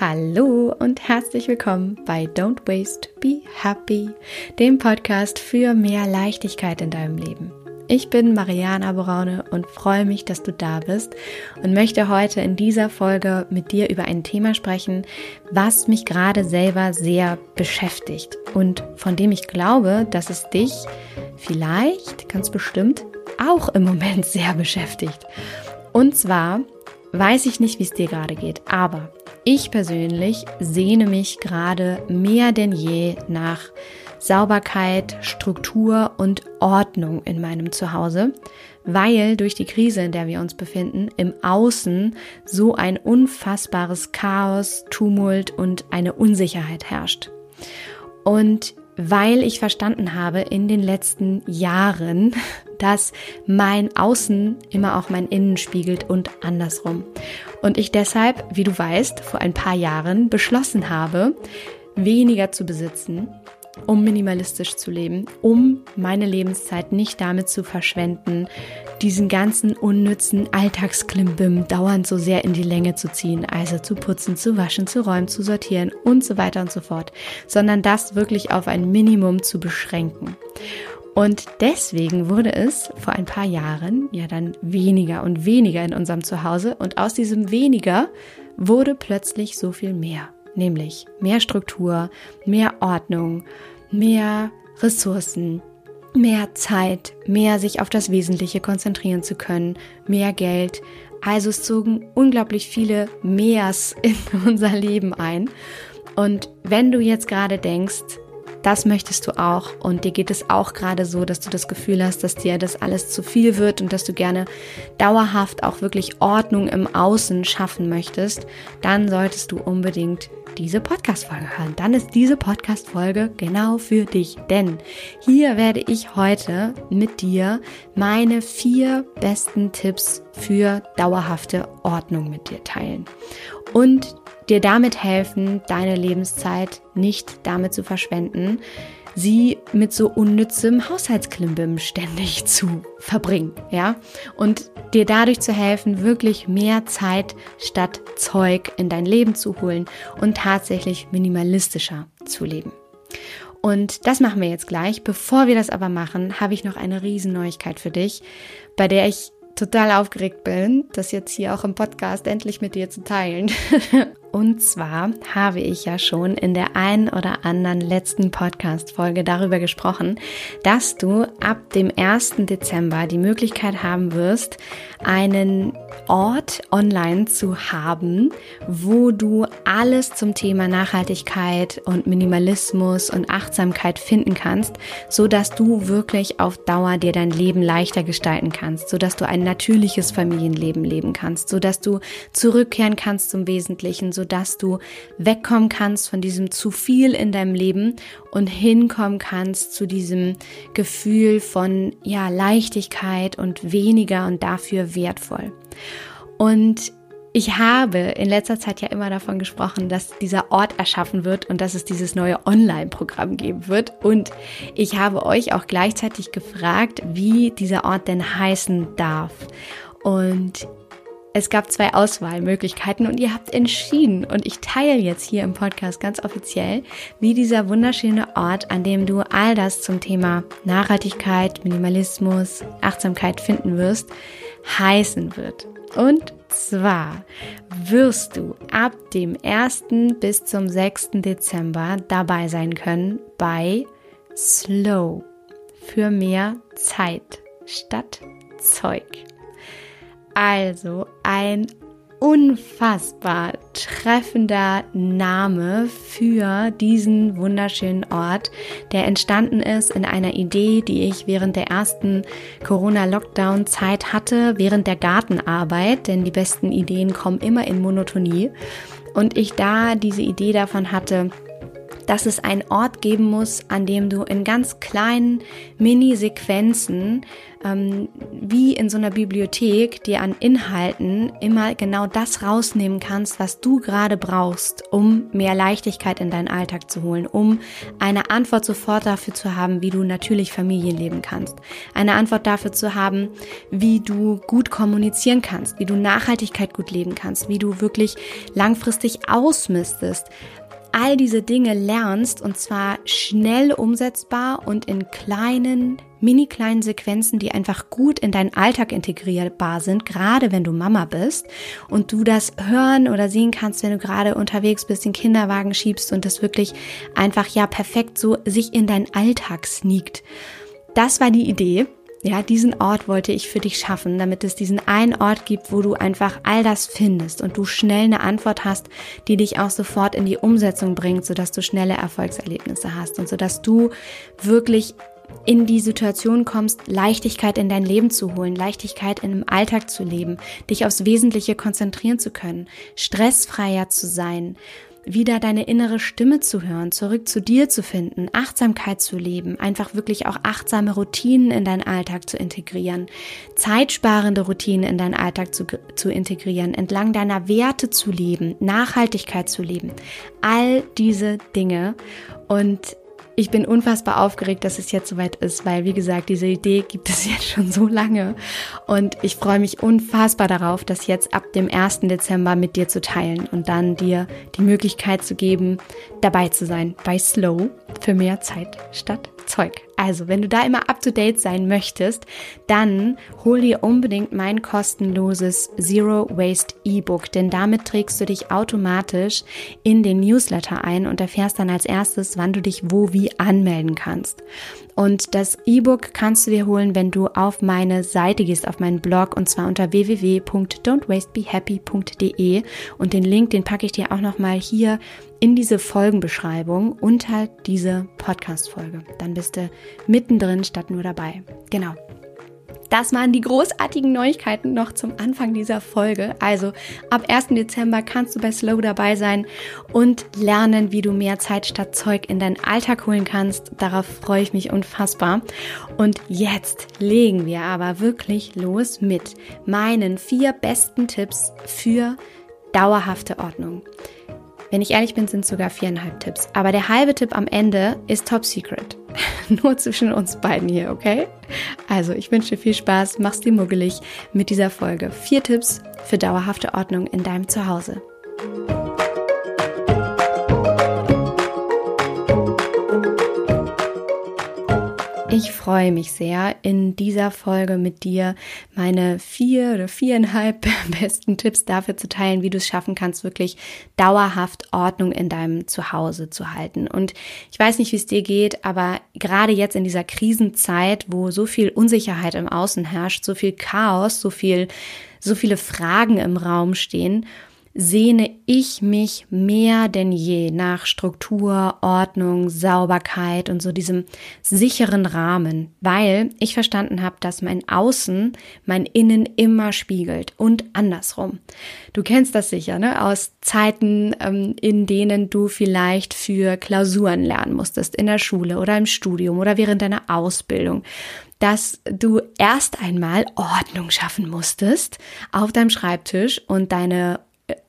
Hallo und herzlich willkommen bei Don't Waste, Be Happy, dem Podcast für mehr Leichtigkeit in deinem Leben. Ich bin Mariana Braune und freue mich, dass du da bist und möchte heute in dieser Folge mit dir über ein Thema sprechen, was mich gerade selber sehr beschäftigt und von dem ich glaube, dass es dich vielleicht, ganz bestimmt, auch im Moment sehr beschäftigt. Und zwar weiß ich nicht, wie es dir gerade geht, aber ich persönlich sehne mich gerade mehr denn je nach Sauberkeit, Struktur und Ordnung in meinem Zuhause, weil durch die Krise, in der wir uns befinden, im Außen so ein unfassbares Chaos, Tumult und eine Unsicherheit herrscht. Und weil ich verstanden habe in den letzten Jahren, dass mein Außen immer auch mein Innen spiegelt und andersrum. Und ich deshalb, wie du weißt, vor ein paar Jahren beschlossen habe, weniger zu besitzen, um minimalistisch zu leben, um meine Lebenszeit nicht damit zu verschwenden, diesen ganzen unnützen Alltagsklimbim dauernd so sehr in die Länge zu ziehen, also zu putzen, zu waschen, zu räumen, zu sortieren und so weiter und so fort, sondern das wirklich auf ein Minimum zu beschränken. Und deswegen wurde es vor ein paar Jahren ja dann weniger und weniger in unserem Zuhause und aus diesem weniger wurde plötzlich so viel mehr, nämlich mehr Struktur, mehr Ordnung, mehr Ressourcen, mehr Zeit, mehr sich auf das Wesentliche konzentrieren zu können, mehr Geld. Also es zogen unglaublich viele Mehrs in unser Leben ein. Und wenn du jetzt gerade denkst, das möchtest du auch und dir geht es auch gerade so, dass du das Gefühl hast, dass dir das alles zu viel wird und dass du gerne dauerhaft auch wirklich Ordnung im Außen schaffen möchtest, dann solltest du unbedingt diese Podcast-Folge hören. Dann ist diese Podcast-Folge genau für dich. Denn hier werde ich heute mit dir meine vier besten Tipps für dauerhafte Ordnung mit dir teilen. Und dir damit helfen, deine Lebenszeit nicht damit zu verschwenden, sie mit so unnützem Haushaltsklimbim ständig zu verbringen, ja? Und dir dadurch zu helfen, wirklich mehr Zeit statt Zeug in dein Leben zu holen und tatsächlich minimalistischer zu leben. Und das machen wir jetzt gleich. Bevor wir das aber machen, habe ich noch eine Riesenneuigkeit für dich, bei der ich total aufgeregt bin, das jetzt hier auch im Podcast endlich mit dir zu teilen. Und zwar habe ich ja schon in der einen oder anderen letzten Podcast-Folge darüber gesprochen, dass du ab dem 1. Dezember die Möglichkeit haben wirst, einen Ort online zu haben, wo du alles zum Thema Nachhaltigkeit und Minimalismus und Achtsamkeit finden kannst, so dass du wirklich auf Dauer dir dein Leben leichter gestalten kannst, so dass du ein natürliches Familienleben leben kannst, so dass du zurückkehren kannst zum Wesentlichen, so dass du wegkommen kannst von diesem zu viel in deinem Leben und hinkommen kannst zu diesem Gefühl von ja Leichtigkeit und weniger und dafür wertvoll. Und ich habe in letzter Zeit ja immer davon gesprochen, dass dieser Ort erschaffen wird und dass es dieses neue Online-Programm geben wird. Und ich habe euch auch gleichzeitig gefragt, wie dieser Ort denn heißen darf. Und es gab zwei Auswahlmöglichkeiten und ihr habt entschieden und ich teile jetzt hier im Podcast ganz offiziell, wie dieser wunderschöne Ort, an dem du all das zum Thema Nachhaltigkeit, Minimalismus, Achtsamkeit finden wirst, heißen wird. Und zwar wirst du ab dem 1. bis zum 6. Dezember dabei sein können bei Slow für mehr Zeit statt Zeug. Also ein unfassbar treffender Name für diesen wunderschönen Ort, der entstanden ist in einer Idee, die ich während der ersten Corona-Lockdown-Zeit hatte, während der Gartenarbeit, denn die besten Ideen kommen immer in Monotonie. Und ich da diese Idee davon hatte, dass es einen Ort geben muss, an dem du in ganz kleinen Mini-Sequenzen, ähm, wie in so einer Bibliothek, dir an Inhalten immer genau das rausnehmen kannst, was du gerade brauchst, um mehr Leichtigkeit in deinen Alltag zu holen, um eine Antwort sofort dafür zu haben, wie du natürlich Familien leben kannst. Eine Antwort dafür zu haben, wie du gut kommunizieren kannst, wie du Nachhaltigkeit gut leben kannst, wie du wirklich langfristig ausmistest, all diese Dinge lernst und zwar schnell umsetzbar und in kleinen, mini kleinen Sequenzen, die einfach gut in deinen Alltag integrierbar sind, gerade wenn du Mama bist und du das hören oder sehen kannst, wenn du gerade unterwegs bist, den Kinderwagen schiebst und das wirklich einfach ja perfekt so sich in deinen Alltag sneakt. Das war die Idee ja, diesen Ort wollte ich für dich schaffen, damit es diesen einen Ort gibt, wo du einfach all das findest und du schnell eine Antwort hast, die dich auch sofort in die Umsetzung bringt, sodass du schnelle Erfolgserlebnisse hast und sodass du wirklich in die Situation kommst, Leichtigkeit in dein Leben zu holen, Leichtigkeit in im Alltag zu leben, dich aufs Wesentliche konzentrieren zu können, stressfreier zu sein, wieder deine innere Stimme zu hören, zurück zu dir zu finden, Achtsamkeit zu leben, einfach wirklich auch achtsame Routinen in deinen Alltag zu integrieren, zeitsparende Routinen in deinen Alltag zu, zu integrieren, entlang deiner Werte zu leben, Nachhaltigkeit zu leben. All diese Dinge. Und ich bin unfassbar aufgeregt, dass es jetzt soweit ist, weil, wie gesagt, diese Idee gibt es jetzt schon so lange. Und ich freue mich unfassbar darauf, das jetzt ab dem 1. Dezember mit dir zu teilen und dann dir die Möglichkeit zu geben, dabei zu sein bei Slow für mehr Zeit statt Zeug. Also, wenn du da immer up to date sein möchtest, dann hol dir unbedingt mein kostenloses Zero Waste E-Book, denn damit trägst du dich automatisch in den Newsletter ein und erfährst dann als erstes, wann du dich wo wie anmelden kannst. Und das E-Book kannst du dir holen, wenn du auf meine Seite gehst, auf meinen Blog und zwar unter www.don'twastebehappy.de und den Link, den packe ich dir auch nochmal hier in diese Folgenbeschreibung unter diese Podcast-Folge. Dann bist du mittendrin statt nur dabei. Genau. Das waren die großartigen Neuigkeiten noch zum Anfang dieser Folge. Also ab 1. Dezember kannst du bei Slow dabei sein und lernen, wie du mehr Zeit statt Zeug in deinen Alltag holen kannst. Darauf freue ich mich unfassbar. Und jetzt legen wir aber wirklich los mit meinen vier besten Tipps für dauerhafte Ordnung. Wenn ich ehrlich bin, sind es sogar viereinhalb Tipps. Aber der halbe Tipp am Ende ist top secret. Nur zwischen uns beiden hier, okay? Also, ich wünsche dir viel Spaß, mach's dir muggelig mit dieser Folge. Vier Tipps für dauerhafte Ordnung in deinem Zuhause. Ich freue mich sehr, in dieser Folge mit dir meine vier oder viereinhalb besten Tipps dafür zu teilen, wie du es schaffen kannst, wirklich dauerhaft Ordnung in deinem Zuhause zu halten. Und ich weiß nicht, wie es dir geht, aber gerade jetzt in dieser Krisenzeit, wo so viel Unsicherheit im Außen herrscht, so viel Chaos, so viel, so viele Fragen im Raum stehen, sehne ich mich mehr denn je nach Struktur, Ordnung, Sauberkeit und so diesem sicheren Rahmen, weil ich verstanden habe, dass mein Außen mein Innen immer spiegelt und andersrum. Du kennst das sicher, ne? Aus Zeiten, ähm, in denen du vielleicht für Klausuren lernen musstest, in der Schule oder im Studium oder während deiner Ausbildung dass du erst einmal Ordnung schaffen musstest auf deinem Schreibtisch und deine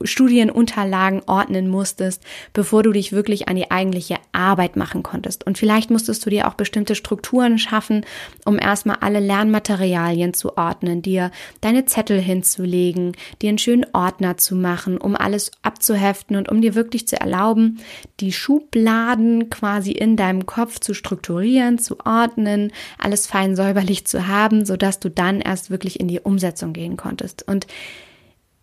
Studienunterlagen ordnen musstest, bevor du dich wirklich an die eigentliche Arbeit machen konntest. Und vielleicht musstest du dir auch bestimmte Strukturen schaffen, um erstmal alle Lernmaterialien zu ordnen, dir deine Zettel hinzulegen, dir einen schönen Ordner zu machen, um alles abzuheften und um dir wirklich zu erlauben, die Schubladen quasi in deinem Kopf zu strukturieren, zu ordnen, alles fein säuberlich zu haben, sodass du dann erst wirklich in die Umsetzung gehen konntest. Und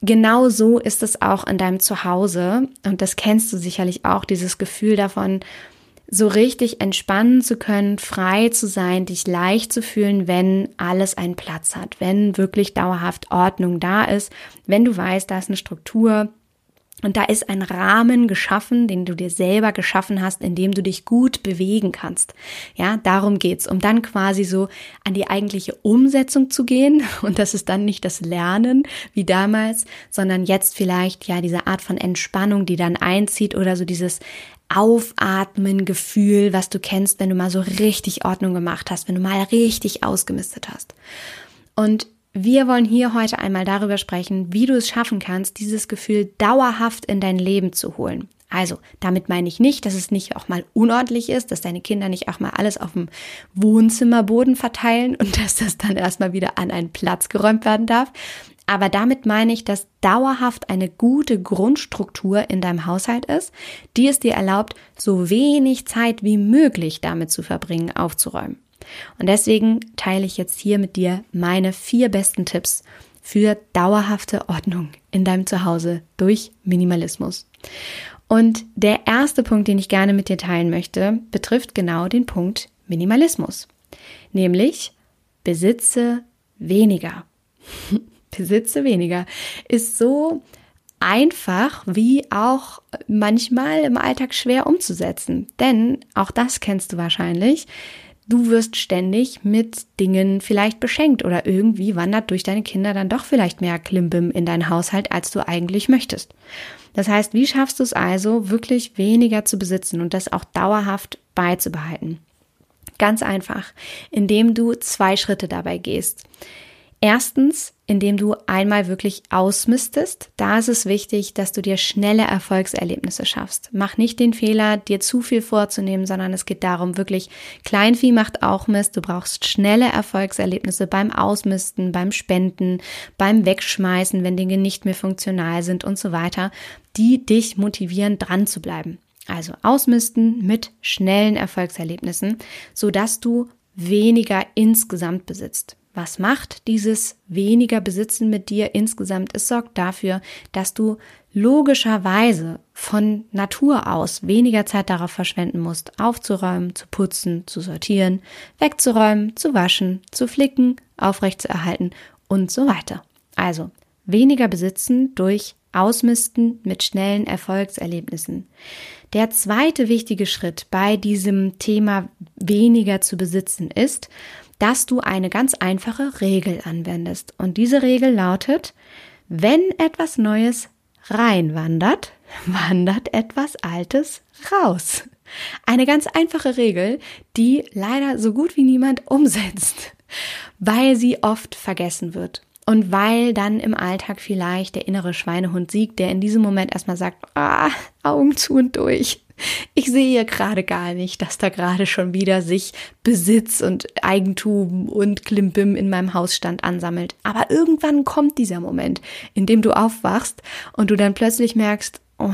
genau so ist es auch in deinem Zuhause. Und das kennst du sicherlich auch, dieses Gefühl davon, so richtig entspannen zu können, frei zu sein, dich leicht zu fühlen, wenn alles einen Platz hat, wenn wirklich dauerhaft Ordnung da ist, wenn du weißt, da ist eine Struktur, Und da ist ein Rahmen geschaffen, den du dir selber geschaffen hast, in dem du dich gut bewegen kannst. Ja, darum geht's, um dann quasi so an die eigentliche Umsetzung zu gehen. Und das ist dann nicht das Lernen wie damals, sondern jetzt vielleicht ja diese Art von Entspannung, die dann einzieht oder so dieses Aufatmen Gefühl, was du kennst, wenn du mal so richtig Ordnung gemacht hast, wenn du mal richtig ausgemistet hast. Und wir wollen hier heute einmal darüber sprechen, wie du es schaffen kannst, dieses Gefühl dauerhaft in dein Leben zu holen. Also, damit meine ich nicht, dass es nicht auch mal unordentlich ist, dass deine Kinder nicht auch mal alles auf dem Wohnzimmerboden verteilen und dass das dann erstmal wieder an einen Platz geräumt werden darf. Aber damit meine ich, dass dauerhaft eine gute Grundstruktur in deinem Haushalt ist, die es dir erlaubt, so wenig Zeit wie möglich damit zu verbringen, aufzuräumen. Und deswegen teile ich jetzt hier mit dir meine vier besten Tipps für dauerhafte Ordnung in deinem Zuhause durch Minimalismus. Und der erste Punkt, den ich gerne mit dir teilen möchte, betrifft genau den Punkt Minimalismus. Nämlich besitze weniger. besitze weniger ist so einfach wie auch manchmal im Alltag schwer umzusetzen. Denn auch das kennst du wahrscheinlich. Du wirst ständig mit Dingen vielleicht beschenkt oder irgendwie wandert durch deine Kinder dann doch vielleicht mehr Klimbim in deinen Haushalt, als du eigentlich möchtest. Das heißt, wie schaffst du es also, wirklich weniger zu besitzen und das auch dauerhaft beizubehalten? Ganz einfach, indem du zwei Schritte dabei gehst. Erstens, indem du einmal wirklich ausmistest. Da ist es wichtig, dass du dir schnelle Erfolgserlebnisse schaffst. Mach nicht den Fehler, dir zu viel vorzunehmen, sondern es geht darum, wirklich Kleinvieh macht auch Mist. Du brauchst schnelle Erfolgserlebnisse beim Ausmisten, beim Spenden, beim Wegschmeißen, wenn Dinge nicht mehr funktional sind und so weiter, die dich motivieren, dran zu bleiben. Also ausmisten mit schnellen Erfolgserlebnissen, sodass du weniger insgesamt besitzt. Was macht dieses weniger Besitzen mit dir insgesamt? Es sorgt dafür, dass du logischerweise von Natur aus weniger Zeit darauf verschwenden musst, aufzuräumen, zu putzen, zu sortieren, wegzuräumen, zu waschen, zu flicken, aufrechtzuerhalten und so weiter. Also weniger besitzen durch Ausmisten mit schnellen Erfolgserlebnissen. Der zweite wichtige Schritt bei diesem Thema weniger zu besitzen ist, dass du eine ganz einfache Regel anwendest. Und diese Regel lautet, wenn etwas Neues reinwandert, wandert etwas Altes raus. Eine ganz einfache Regel, die leider so gut wie niemand umsetzt, weil sie oft vergessen wird. Und weil dann im Alltag vielleicht der innere Schweinehund siegt, der in diesem Moment erstmal sagt, ah, Augen zu und durch. Ich sehe gerade gar nicht, dass da gerade schon wieder sich Besitz und Eigentum und Klimbim in meinem Hausstand ansammelt. Aber irgendwann kommt dieser Moment, in dem du aufwachst und du dann plötzlich merkst, oh,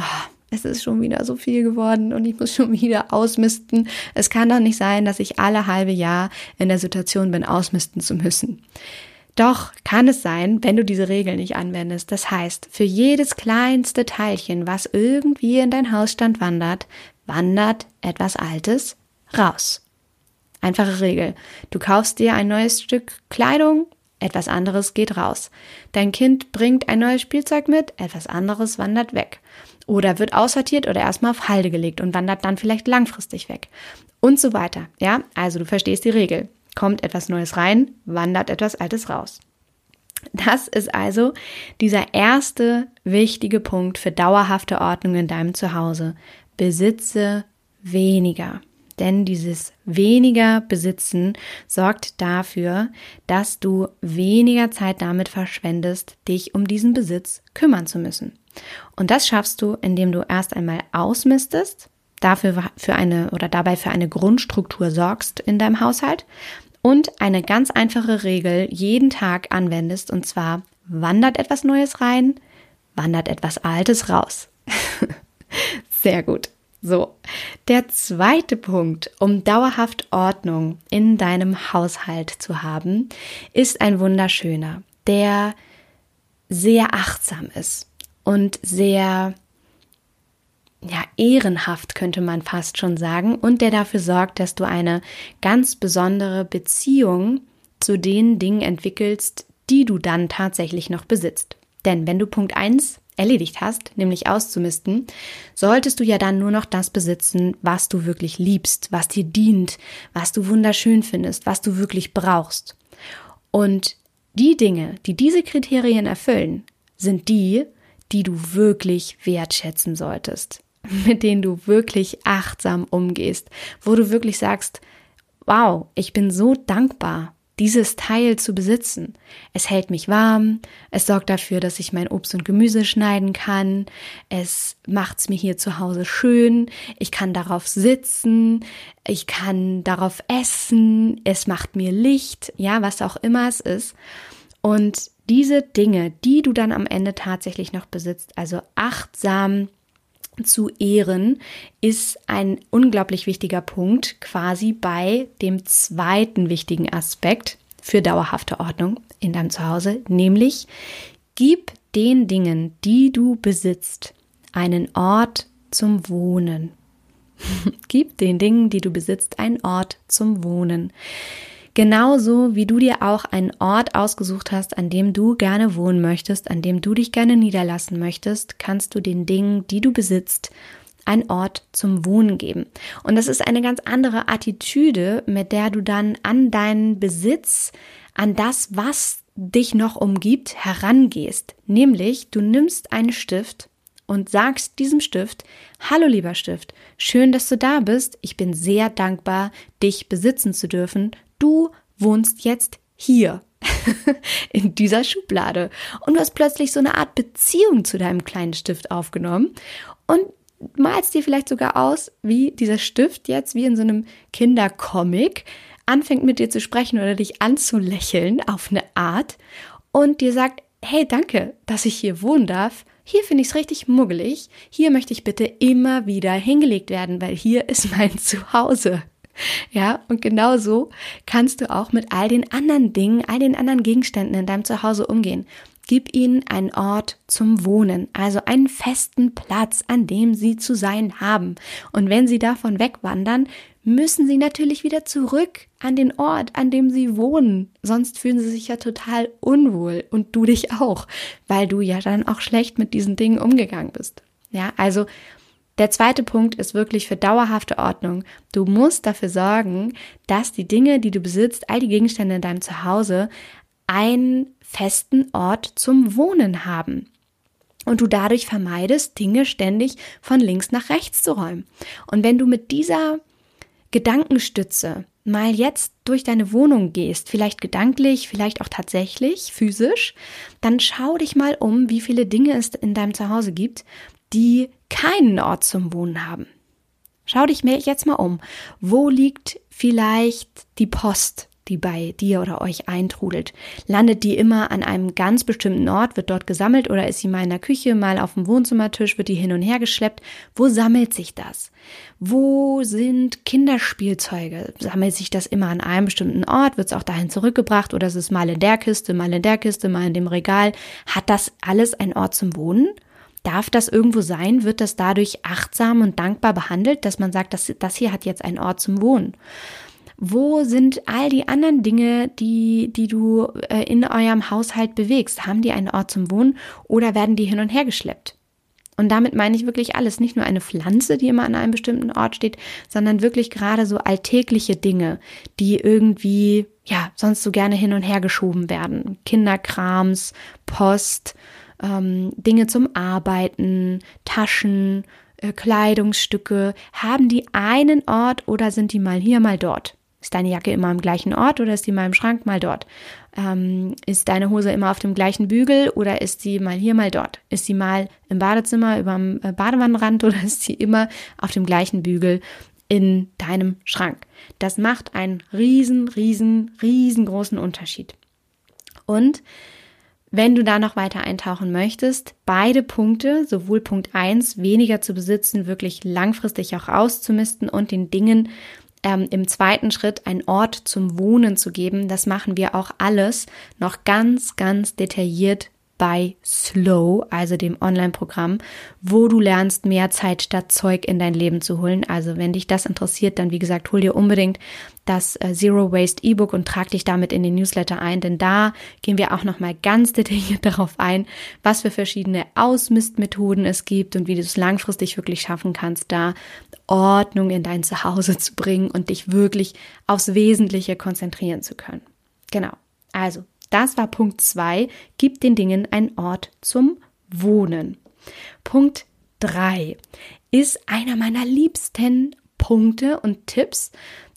es ist schon wieder so viel geworden und ich muss schon wieder ausmisten. Es kann doch nicht sein, dass ich alle halbe Jahr in der Situation bin, ausmisten zu müssen. Doch kann es sein, wenn du diese Regel nicht anwendest. Das heißt, für jedes kleinste Teilchen, was irgendwie in dein Hausstand wandert, wandert etwas Altes raus. Einfache Regel. Du kaufst dir ein neues Stück Kleidung, etwas anderes geht raus. Dein Kind bringt ein neues Spielzeug mit, etwas anderes wandert weg. Oder wird aussortiert oder erstmal auf Halde gelegt und wandert dann vielleicht langfristig weg. Und so weiter. Ja, also du verstehst die Regel kommt etwas Neues rein, wandert etwas Altes raus. Das ist also dieser erste wichtige Punkt für dauerhafte Ordnung in deinem Zuhause. Besitze weniger. Denn dieses weniger Besitzen sorgt dafür, dass du weniger Zeit damit verschwendest, dich um diesen Besitz kümmern zu müssen. Und das schaffst du, indem du erst einmal ausmistest, dafür für eine oder dabei für eine Grundstruktur sorgst in deinem Haushalt und eine ganz einfache Regel jeden Tag anwendest und zwar wandert etwas Neues rein, wandert etwas Altes raus. Sehr gut. So, der zweite Punkt, um dauerhaft Ordnung in deinem Haushalt zu haben, ist ein wunderschöner, der sehr achtsam ist und sehr ja, ehrenhaft könnte man fast schon sagen und der dafür sorgt, dass du eine ganz besondere Beziehung zu den Dingen entwickelst, die du dann tatsächlich noch besitzt. Denn wenn du Punkt 1 erledigt hast, nämlich auszumisten, solltest du ja dann nur noch das besitzen, was du wirklich liebst, was dir dient, was du wunderschön findest, was du wirklich brauchst. Und die Dinge, die diese Kriterien erfüllen, sind die, die du wirklich wertschätzen solltest, mit denen du wirklich achtsam umgehst, wo du wirklich sagst, wow, ich bin so dankbar dieses Teil zu besitzen. Es hält mich warm, es sorgt dafür, dass ich mein Obst und Gemüse schneiden kann, es macht's mir hier zu Hause schön, ich kann darauf sitzen, ich kann darauf essen, es macht mir Licht, ja, was auch immer es ist. Und diese Dinge, die du dann am Ende tatsächlich noch besitzt, also achtsam zu ehren, ist ein unglaublich wichtiger Punkt quasi bei dem zweiten wichtigen Aspekt für dauerhafte Ordnung in deinem Zuhause, nämlich gib den Dingen, die du besitzt, einen Ort zum Wohnen. gib den Dingen, die du besitzt, einen Ort zum Wohnen. Genauso wie du dir auch einen Ort ausgesucht hast, an dem du gerne wohnen möchtest, an dem du dich gerne niederlassen möchtest, kannst du den Dingen, die du besitzt, einen Ort zum Wohnen geben. Und das ist eine ganz andere Attitüde, mit der du dann an deinen Besitz, an das, was dich noch umgibt, herangehst. Nämlich, du nimmst einen Stift und sagst diesem Stift, Hallo lieber Stift, schön, dass du da bist. Ich bin sehr dankbar, dich besitzen zu dürfen du wohnst jetzt hier in dieser Schublade. Und du hast plötzlich so eine Art Beziehung zu deinem kleinen Stift aufgenommen und malst dir vielleicht sogar aus, wie dieser Stift jetzt wie in so einem Kindercomic anfängt mit dir zu sprechen oder dich anzulächeln auf eine Art und dir sagt, hey, danke, dass ich hier wohnen darf. Hier finde ich es richtig muggelig. Hier möchte ich bitte immer wieder hingelegt werden, weil hier ist mein Zuhause. Ja, und genauso kannst du auch mit all den anderen Dingen, all den anderen Gegenständen in deinem Zuhause umgehen. Gib ihnen einen Ort zum Wohnen, also einen festen Platz, an dem sie zu sein haben. Und wenn sie davon wegwandern, müssen sie natürlich wieder zurück an den Ort, an dem sie wohnen. Sonst fühlen sie sich ja total unwohl und du dich auch, weil du ja dann auch schlecht mit diesen Dingen umgegangen bist. Ja, also der zweite Punkt ist wirklich für dauerhafte Ordnung. Du musst dafür sorgen, dass die Dinge, die du besitzt, all die Gegenstände in deinem Zuhause, einen festen Ort zum Wohnen haben. Und du dadurch vermeidest, Dinge ständig von links nach rechts zu räumen. Und wenn du mit dieser Gedankenstütze mal jetzt durch deine Wohnung gehst, vielleicht gedanklich, vielleicht auch tatsächlich physisch, dann schau dich mal um, wie viele Dinge es in deinem Zuhause gibt, die keinen Ort zum Wohnen haben. Schau dich mir jetzt mal um. Wo liegt vielleicht die Post, die bei dir oder euch eintrudelt? Landet die immer an einem ganz bestimmten Ort, wird dort gesammelt oder ist sie mal in der Küche, mal auf dem Wohnzimmertisch, wird die hin und her geschleppt? Wo sammelt sich das? Wo sind Kinderspielzeuge? Sammelt sich das immer an einem bestimmten Ort? Wird es auch dahin zurückgebracht oder ist es mal in der Kiste, mal in der Kiste, mal in dem Regal? Hat das alles einen Ort zum Wohnen? Darf das irgendwo sein? Wird das dadurch achtsam und dankbar behandelt, dass man sagt, das, das hier hat jetzt einen Ort zum Wohnen? Wo sind all die anderen Dinge, die, die du äh, in eurem Haushalt bewegst? Haben die einen Ort zum Wohnen oder werden die hin und her geschleppt? Und damit meine ich wirklich alles, nicht nur eine Pflanze, die immer an einem bestimmten Ort steht, sondern wirklich gerade so alltägliche Dinge, die irgendwie, ja, sonst so gerne hin und her geschoben werden. Kinderkrams, Post, ähm, Dinge zum Arbeiten, Taschen, äh, Kleidungsstücke, haben die einen Ort oder sind die mal hier, mal dort? Ist deine Jacke immer am gleichen Ort oder ist die mal im Schrank, mal dort? Ähm, ist deine Hose immer auf dem gleichen Bügel oder ist sie mal hier, mal dort? Ist sie mal im Badezimmer über dem äh, Badewannenrand oder ist sie immer auf dem gleichen Bügel in deinem Schrank? Das macht einen riesen, riesen, riesengroßen Unterschied. Und wenn du da noch weiter eintauchen möchtest, beide Punkte, sowohl Punkt 1, weniger zu besitzen, wirklich langfristig auch auszumisten und den Dingen ähm, im zweiten Schritt einen Ort zum Wohnen zu geben, das machen wir auch alles noch ganz, ganz detailliert bei Slow, also dem Online-Programm, wo du lernst, mehr Zeit statt Zeug in dein Leben zu holen. Also wenn dich das interessiert, dann wie gesagt, hol dir unbedingt das äh, Zero Waste E-Book und trag dich damit in den Newsletter ein, denn da gehen wir auch nochmal ganz detailliert darauf ein, was für verschiedene Ausmistmethoden es gibt und wie du es langfristig wirklich schaffen kannst, da Ordnung in dein Zuhause zu bringen und dich wirklich aufs Wesentliche konzentrieren zu können. Genau. Also, das war Punkt 2. Gib den Dingen einen Ort zum Wohnen. Punkt 3 ist einer meiner liebsten Punkte und Tipps,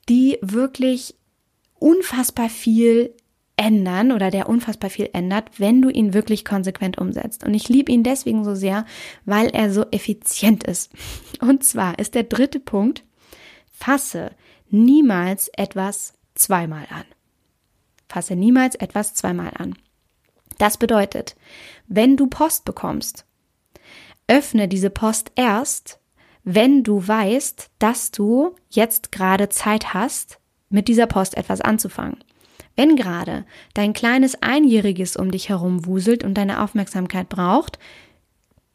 die wirklich unfassbar viel ändern oder der unfassbar viel ändert, wenn du ihn wirklich konsequent umsetzt. Und ich liebe ihn deswegen so sehr, weil er so effizient ist. Und zwar ist der dritte Punkt, fasse niemals etwas zweimal an. Fasse niemals etwas zweimal an. Das bedeutet, wenn du Post bekommst, öffne diese Post erst, wenn du weißt, dass du jetzt gerade Zeit hast, mit dieser Post etwas anzufangen. Wenn gerade dein kleines Einjähriges um dich herum wuselt und deine Aufmerksamkeit braucht,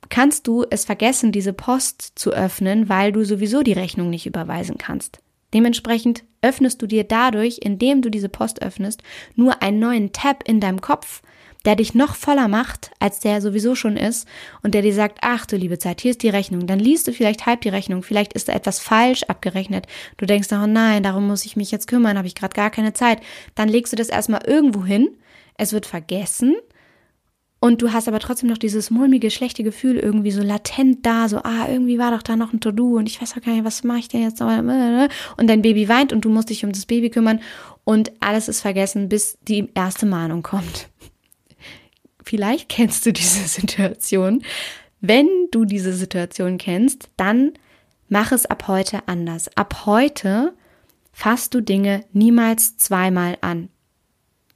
kannst du es vergessen, diese Post zu öffnen, weil du sowieso die Rechnung nicht überweisen kannst. Dementsprechend öffnest du dir dadurch, indem du diese Post öffnest, nur einen neuen Tab in deinem Kopf, der dich noch voller macht, als der sowieso schon ist und der dir sagt, ach du liebe Zeit, hier ist die Rechnung. Dann liest du vielleicht halb die Rechnung, vielleicht ist da etwas falsch abgerechnet. Du denkst, oh nein, darum muss ich mich jetzt kümmern, habe ich gerade gar keine Zeit. Dann legst du das erstmal irgendwo hin, es wird vergessen und du hast aber trotzdem noch dieses mulmige, schlechte Gefühl irgendwie so latent da, so, ah, irgendwie war doch da noch ein To-Do und ich weiß auch gar nicht, was mache ich denn jetzt? Und dein Baby weint und du musst dich um das Baby kümmern und alles ist vergessen, bis die erste Mahnung kommt. Vielleicht kennst du diese Situation. Wenn du diese Situation kennst, dann mach es ab heute anders. Ab heute fasst du Dinge niemals zweimal an.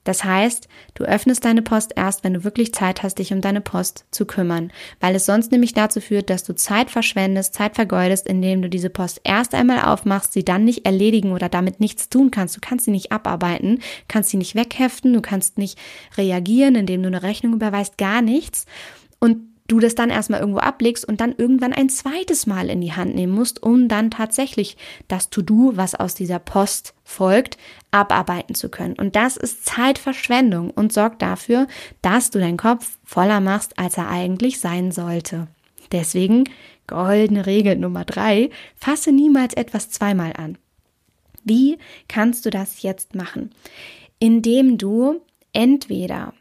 Das heißt, du öffnest deine Post erst, wenn du wirklich Zeit hast, dich um deine Post zu kümmern, weil es sonst nämlich dazu führt, dass du Zeit verschwendest, Zeit vergeudest, indem du diese Post erst einmal aufmachst, sie dann nicht erledigen oder damit nichts tun kannst. Du kannst sie nicht abarbeiten, kannst sie nicht wegheften, du kannst nicht reagieren, indem du eine Rechnung überweist, gar nichts. Und du das dann erstmal irgendwo ablegst und dann irgendwann ein zweites Mal in die Hand nehmen musst, um dann tatsächlich das To-Do, was aus dieser Post folgt, abarbeiten zu können. Und das ist Zeitverschwendung und sorgt dafür, dass du deinen Kopf voller machst, als er eigentlich sein sollte. Deswegen goldene Regel Nummer drei, fasse niemals etwas zweimal an. Wie kannst du das jetzt machen? Indem du entweder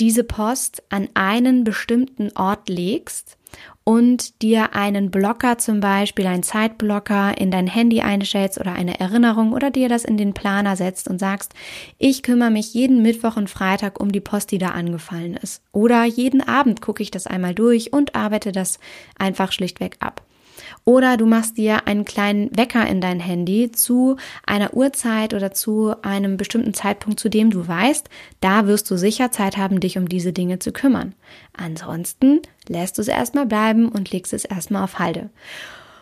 diese Post an einen bestimmten Ort legst und dir einen Blocker zum Beispiel, einen Zeitblocker in dein Handy einstellst oder eine Erinnerung oder dir das in den Planer setzt und sagst, ich kümmere mich jeden Mittwoch und Freitag um die Post, die da angefallen ist. Oder jeden Abend gucke ich das einmal durch und arbeite das einfach schlichtweg ab. Oder du machst dir einen kleinen Wecker in dein Handy zu einer Uhrzeit oder zu einem bestimmten Zeitpunkt, zu dem du weißt, da wirst du sicher Zeit haben, dich um diese Dinge zu kümmern. Ansonsten lässt du es erstmal bleiben und legst es erstmal auf Halde.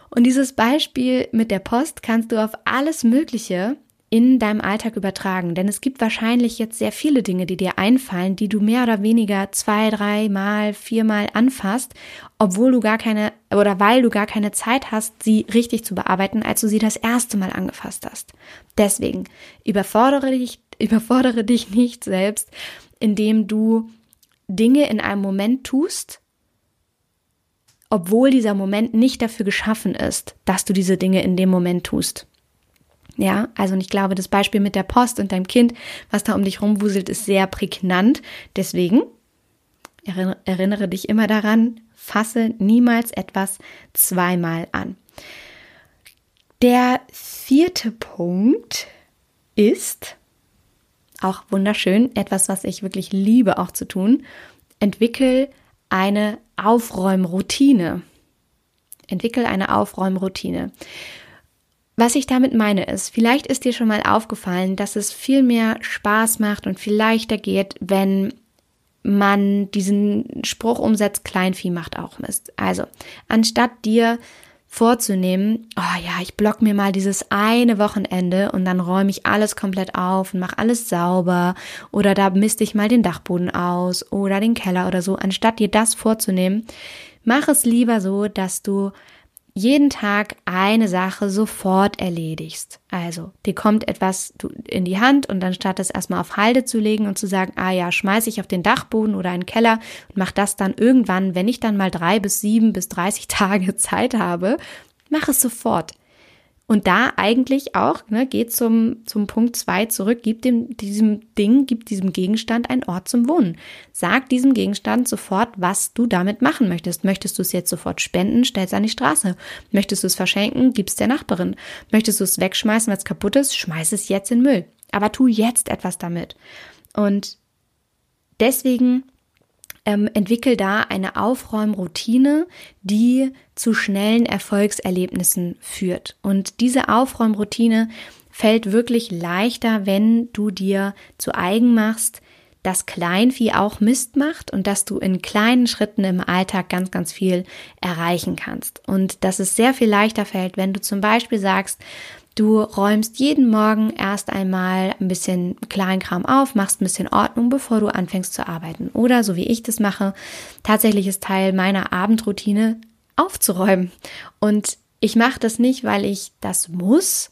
Und dieses Beispiel mit der Post kannst du auf alles Mögliche in deinem Alltag übertragen? Denn es gibt wahrscheinlich jetzt sehr viele Dinge, die dir einfallen, die du mehr oder weniger zwei, dreimal, viermal anfasst, obwohl du gar keine oder weil du gar keine Zeit hast, sie richtig zu bearbeiten, als du sie das erste Mal angefasst hast. Deswegen überfordere dich, überfordere dich nicht selbst, indem du Dinge in einem Moment tust, obwohl dieser Moment nicht dafür geschaffen ist, dass du diese Dinge in dem Moment tust. Ja, also ich glaube, das Beispiel mit der Post und deinem Kind, was da um dich rumwuselt, ist sehr prägnant. Deswegen erinnere dich immer daran, fasse niemals etwas zweimal an. Der vierte Punkt ist auch wunderschön, etwas, was ich wirklich liebe auch zu tun. Entwickel eine Aufräumroutine. Entwickel eine Aufräumroutine. Was ich damit meine ist, vielleicht ist dir schon mal aufgefallen, dass es viel mehr Spaß macht und viel leichter geht, wenn man diesen Spruch umsetzt, Kleinvieh macht auch Mist. Also, anstatt dir vorzunehmen, oh ja, ich block mir mal dieses eine Wochenende und dann räume ich alles komplett auf und mache alles sauber oder da misste ich mal den Dachboden aus oder den Keller oder so, anstatt dir das vorzunehmen, mach es lieber so, dass du jeden Tag eine Sache sofort erledigst. Also, dir kommt etwas in die Hand und dann statt es erstmal auf Halde zu legen und zu sagen, ah ja, schmeiß ich auf den Dachboden oder einen Keller und mach das dann irgendwann, wenn ich dann mal drei bis sieben bis dreißig Tage Zeit habe, mach es sofort. Und da eigentlich auch, ne, geht zum, zum Punkt zwei zurück, gibt dem, diesem Ding, gibt diesem Gegenstand einen Ort zum Wohnen. Sag diesem Gegenstand sofort, was du damit machen möchtest. Möchtest du es jetzt sofort spenden, stell's an die Straße. Möchtest du es verschenken, gib's der Nachbarin. Möchtest du es wegschmeißen, weil es kaputt ist, schmeiß es jetzt in Müll. Aber tu jetzt etwas damit. Und deswegen ähm, entwickel da eine Aufräumroutine, die zu schnellen Erfolgserlebnissen führt. Und diese Aufräumroutine fällt wirklich leichter, wenn du dir zu eigen machst, dass Kleinvieh auch Mist macht und dass du in kleinen Schritten im Alltag ganz, ganz viel erreichen kannst. Und dass es sehr viel leichter fällt, wenn du zum Beispiel sagst, Du räumst jeden Morgen erst einmal ein bisschen Kleinkram auf, machst ein bisschen Ordnung, bevor du anfängst zu arbeiten. Oder so wie ich das mache, tatsächlich ist Teil meiner Abendroutine aufzuräumen. Und ich mache das nicht, weil ich das muss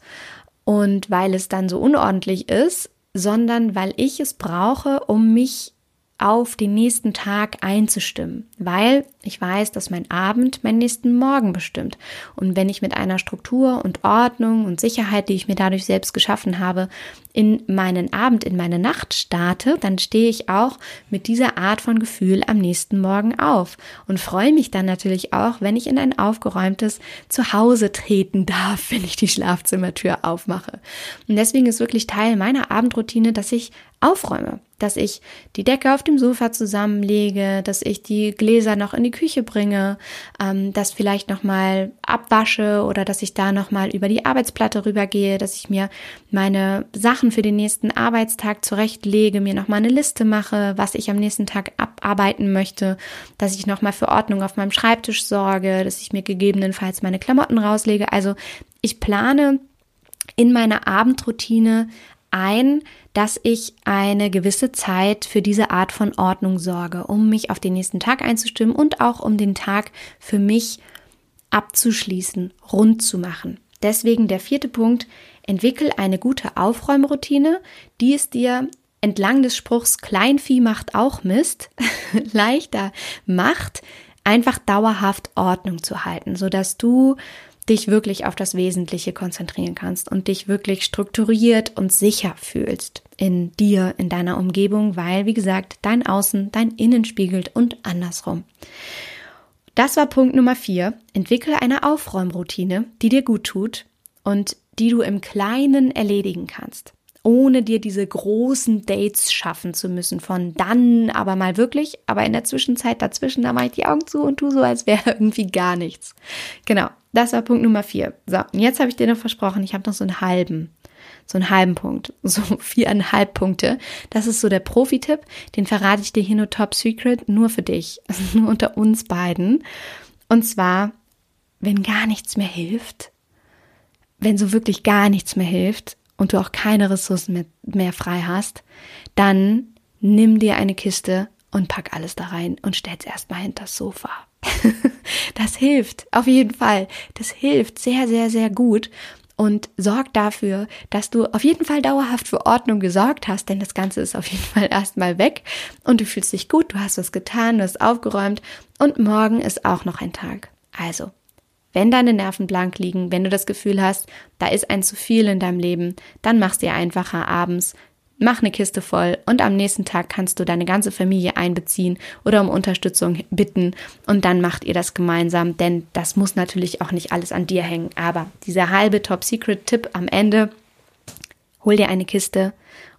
und weil es dann so unordentlich ist, sondern weil ich es brauche, um mich auf den nächsten Tag einzustimmen, weil ich weiß, dass mein Abend meinen nächsten Morgen bestimmt. Und wenn ich mit einer Struktur und Ordnung und Sicherheit, die ich mir dadurch selbst geschaffen habe, in meinen Abend, in meine Nacht starte, dann stehe ich auch mit dieser Art von Gefühl am nächsten Morgen auf und freue mich dann natürlich auch, wenn ich in ein aufgeräumtes Zuhause treten darf, wenn ich die Schlafzimmertür aufmache. Und deswegen ist wirklich Teil meiner Abendroutine, dass ich aufräume, dass ich die Decke auf dem Sofa zusammenlege, dass ich die Gläser noch in die Küche bringe, ähm, das vielleicht nochmal abwasche oder dass ich da nochmal über die Arbeitsplatte rübergehe, dass ich mir meine Sachen für den nächsten Arbeitstag zurechtlege, mir nochmal eine Liste mache, was ich am nächsten Tag abarbeiten möchte, dass ich nochmal für Ordnung auf meinem Schreibtisch sorge, dass ich mir gegebenenfalls meine Klamotten rauslege. Also ich plane in meiner Abendroutine ein, dass ich eine gewisse Zeit für diese Art von Ordnung sorge, um mich auf den nächsten Tag einzustimmen und auch um den Tag für mich abzuschließen, rund zu machen. Deswegen der vierte Punkt, entwickel eine gute Aufräumroutine, die es dir entlang des Spruchs Kleinvieh macht auch Mist leichter macht, einfach dauerhaft Ordnung zu halten, sodass du dich wirklich auf das Wesentliche konzentrieren kannst und dich wirklich strukturiert und sicher fühlst in dir, in deiner Umgebung, weil, wie gesagt, dein Außen dein Innen spiegelt und andersrum. Das war Punkt Nummer vier. Entwickle eine Aufräumroutine, die dir gut tut und die du im Kleinen erledigen kannst ohne dir diese großen Dates schaffen zu müssen. Von dann aber mal wirklich, aber in der Zwischenzeit dazwischen, da mache ich die Augen zu und tu so, als wäre irgendwie gar nichts. Genau, das war Punkt Nummer vier. So, und jetzt habe ich dir noch versprochen, ich habe noch so einen halben, so einen halben Punkt, so viereinhalb Punkte. Das ist so der Profi-Tipp, den verrate ich dir hier nur top secret, nur für dich, nur unter uns beiden. Und zwar, wenn gar nichts mehr hilft, wenn so wirklich gar nichts mehr hilft, und du auch keine Ressourcen mehr, mehr frei hast, dann nimm dir eine Kiste und pack alles da rein und stell's erstmal hinter das Sofa. das hilft, auf jeden Fall. Das hilft sehr, sehr, sehr gut und sorg dafür, dass du auf jeden Fall dauerhaft für Ordnung gesorgt hast, denn das Ganze ist auf jeden Fall erstmal weg und du fühlst dich gut, du hast was getan, du hast aufgeräumt und morgen ist auch noch ein Tag. Also, wenn deine Nerven blank liegen, wenn du das Gefühl hast, da ist ein zu viel in deinem Leben, dann mach's dir einfacher abends, mach eine Kiste voll und am nächsten Tag kannst du deine ganze Familie einbeziehen oder um Unterstützung bitten und dann macht ihr das gemeinsam, denn das muss natürlich auch nicht alles an dir hängen. Aber dieser halbe Top-Secret-Tipp am Ende, hol dir eine Kiste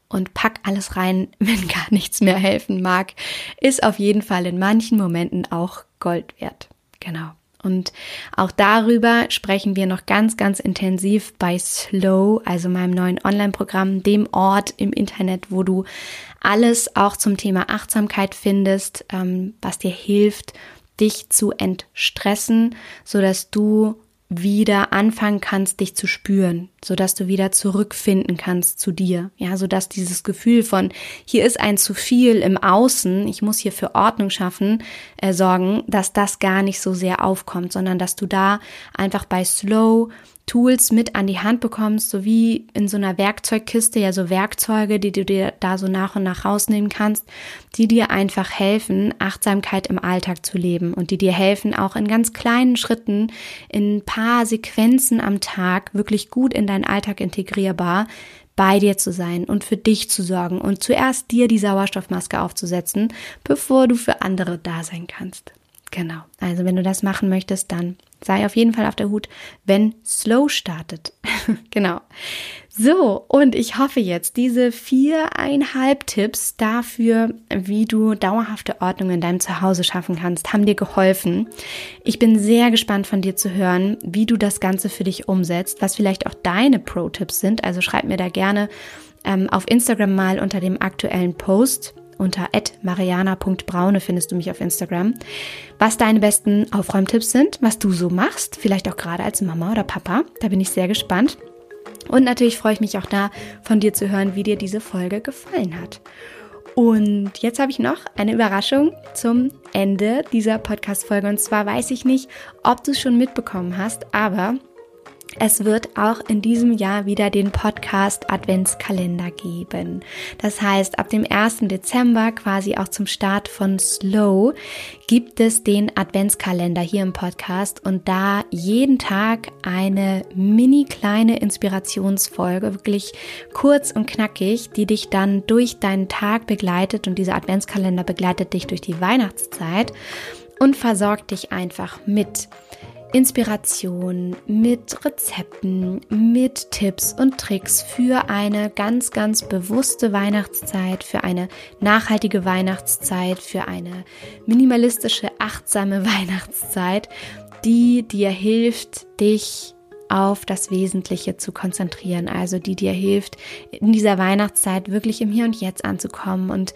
und pack alles rein, wenn gar nichts mehr helfen mag, ist auf jeden Fall in manchen Momenten auch Gold wert. Genau. Und auch darüber sprechen wir noch ganz, ganz intensiv bei Slow, also meinem neuen Online-Programm, dem Ort im Internet, wo du alles auch zum Thema Achtsamkeit findest, ähm, was dir hilft, dich zu entstressen, so dass du wieder anfangen kannst, dich zu spüren, so dass du wieder zurückfinden kannst zu dir. Ja, so dass dieses Gefühl von hier ist ein zu viel im Außen, ich muss hier für Ordnung schaffen, äh, sorgen, dass das gar nicht so sehr aufkommt, sondern dass du da einfach bei Slow Tools mit an die Hand bekommst, so wie in so einer Werkzeugkiste, ja so Werkzeuge, die du dir da so nach und nach rausnehmen kannst, die dir einfach helfen, Achtsamkeit im Alltag zu leben und die dir helfen, auch in ganz kleinen Schritten, in ein paar Sequenzen am Tag wirklich gut in deinen Alltag integrierbar bei dir zu sein und für dich zu sorgen und zuerst dir die Sauerstoffmaske aufzusetzen, bevor du für andere da sein kannst. Genau. Also wenn du das machen möchtest, dann sei auf jeden Fall auf der Hut, wenn Slow startet. genau. So, und ich hoffe jetzt, diese viereinhalb Tipps dafür, wie du dauerhafte Ordnung in deinem Zuhause schaffen kannst, haben dir geholfen. Ich bin sehr gespannt von dir zu hören, wie du das Ganze für dich umsetzt, was vielleicht auch deine Pro-Tipps sind. Also schreib mir da gerne ähm, auf Instagram mal unter dem aktuellen Post unter mariana.braune findest du mich auf Instagram. Was deine besten Aufräumtipps sind, was du so machst, vielleicht auch gerade als Mama oder Papa. Da bin ich sehr gespannt. Und natürlich freue ich mich auch da, von dir zu hören, wie dir diese Folge gefallen hat. Und jetzt habe ich noch eine Überraschung zum Ende dieser Podcast-Folge. Und zwar weiß ich nicht, ob du es schon mitbekommen hast, aber es wird auch in diesem Jahr wieder den Podcast Adventskalender geben. Das heißt, ab dem 1. Dezember, quasi auch zum Start von Slow, gibt es den Adventskalender hier im Podcast und da jeden Tag eine mini kleine Inspirationsfolge, wirklich kurz und knackig, die dich dann durch deinen Tag begleitet und dieser Adventskalender begleitet dich durch die Weihnachtszeit und versorgt dich einfach mit Inspiration, mit Rezepten, mit Tipps und Tricks für eine ganz, ganz bewusste Weihnachtszeit, für eine nachhaltige Weihnachtszeit, für eine minimalistische, achtsame Weihnachtszeit, die dir hilft, dich auf das Wesentliche zu konzentrieren, also die dir hilft, in dieser Weihnachtszeit wirklich im Hier und Jetzt anzukommen und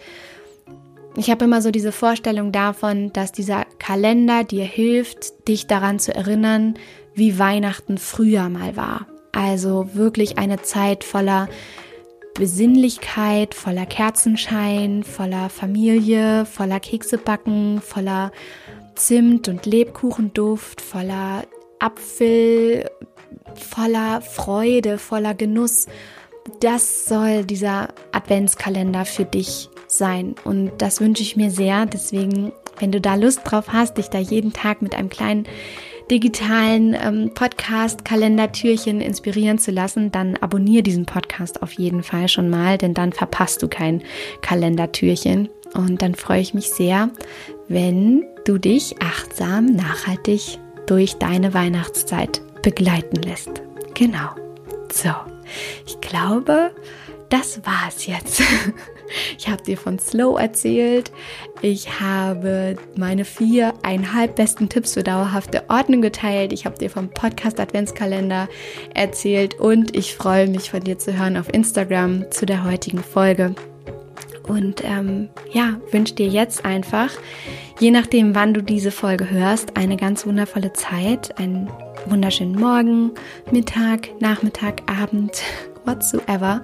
ich habe immer so diese Vorstellung davon, dass dieser Kalender dir hilft, dich daran zu erinnern, wie Weihnachten früher mal war. Also wirklich eine Zeit voller Besinnlichkeit, voller Kerzenschein, voller Familie, voller Keksebacken, voller Zimt und Lebkuchenduft, voller Apfel, voller Freude, voller Genuss. Das soll dieser Adventskalender für dich sein. Und das wünsche ich mir sehr. Deswegen, wenn du da Lust drauf hast, dich da jeden Tag mit einem kleinen digitalen ähm, Podcast-Kalendertürchen inspirieren zu lassen, dann abonniere diesen Podcast auf jeden Fall schon mal, denn dann verpasst du kein Kalendertürchen. Und dann freue ich mich sehr, wenn du dich achtsam, nachhaltig durch deine Weihnachtszeit begleiten lässt. Genau. So, ich glaube, das war's jetzt. Ich habe dir von Slow erzählt. Ich habe meine viereinhalb besten Tipps für dauerhafte Ordnung geteilt. Ich habe dir vom Podcast Adventskalender erzählt und ich freue mich von dir zu hören auf Instagram zu der heutigen Folge. Und ähm, ja, wünsche dir jetzt einfach, je nachdem, wann du diese Folge hörst, eine ganz wundervolle Zeit, einen wunderschönen Morgen, Mittag, Nachmittag, Abend, whatsoever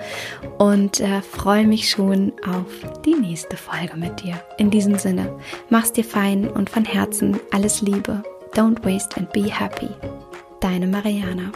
und äh, freue mich schon auf die nächste Folge mit dir. In diesem Sinne, mach's dir fein und von Herzen alles Liebe. Don't waste and be happy. Deine Mariana.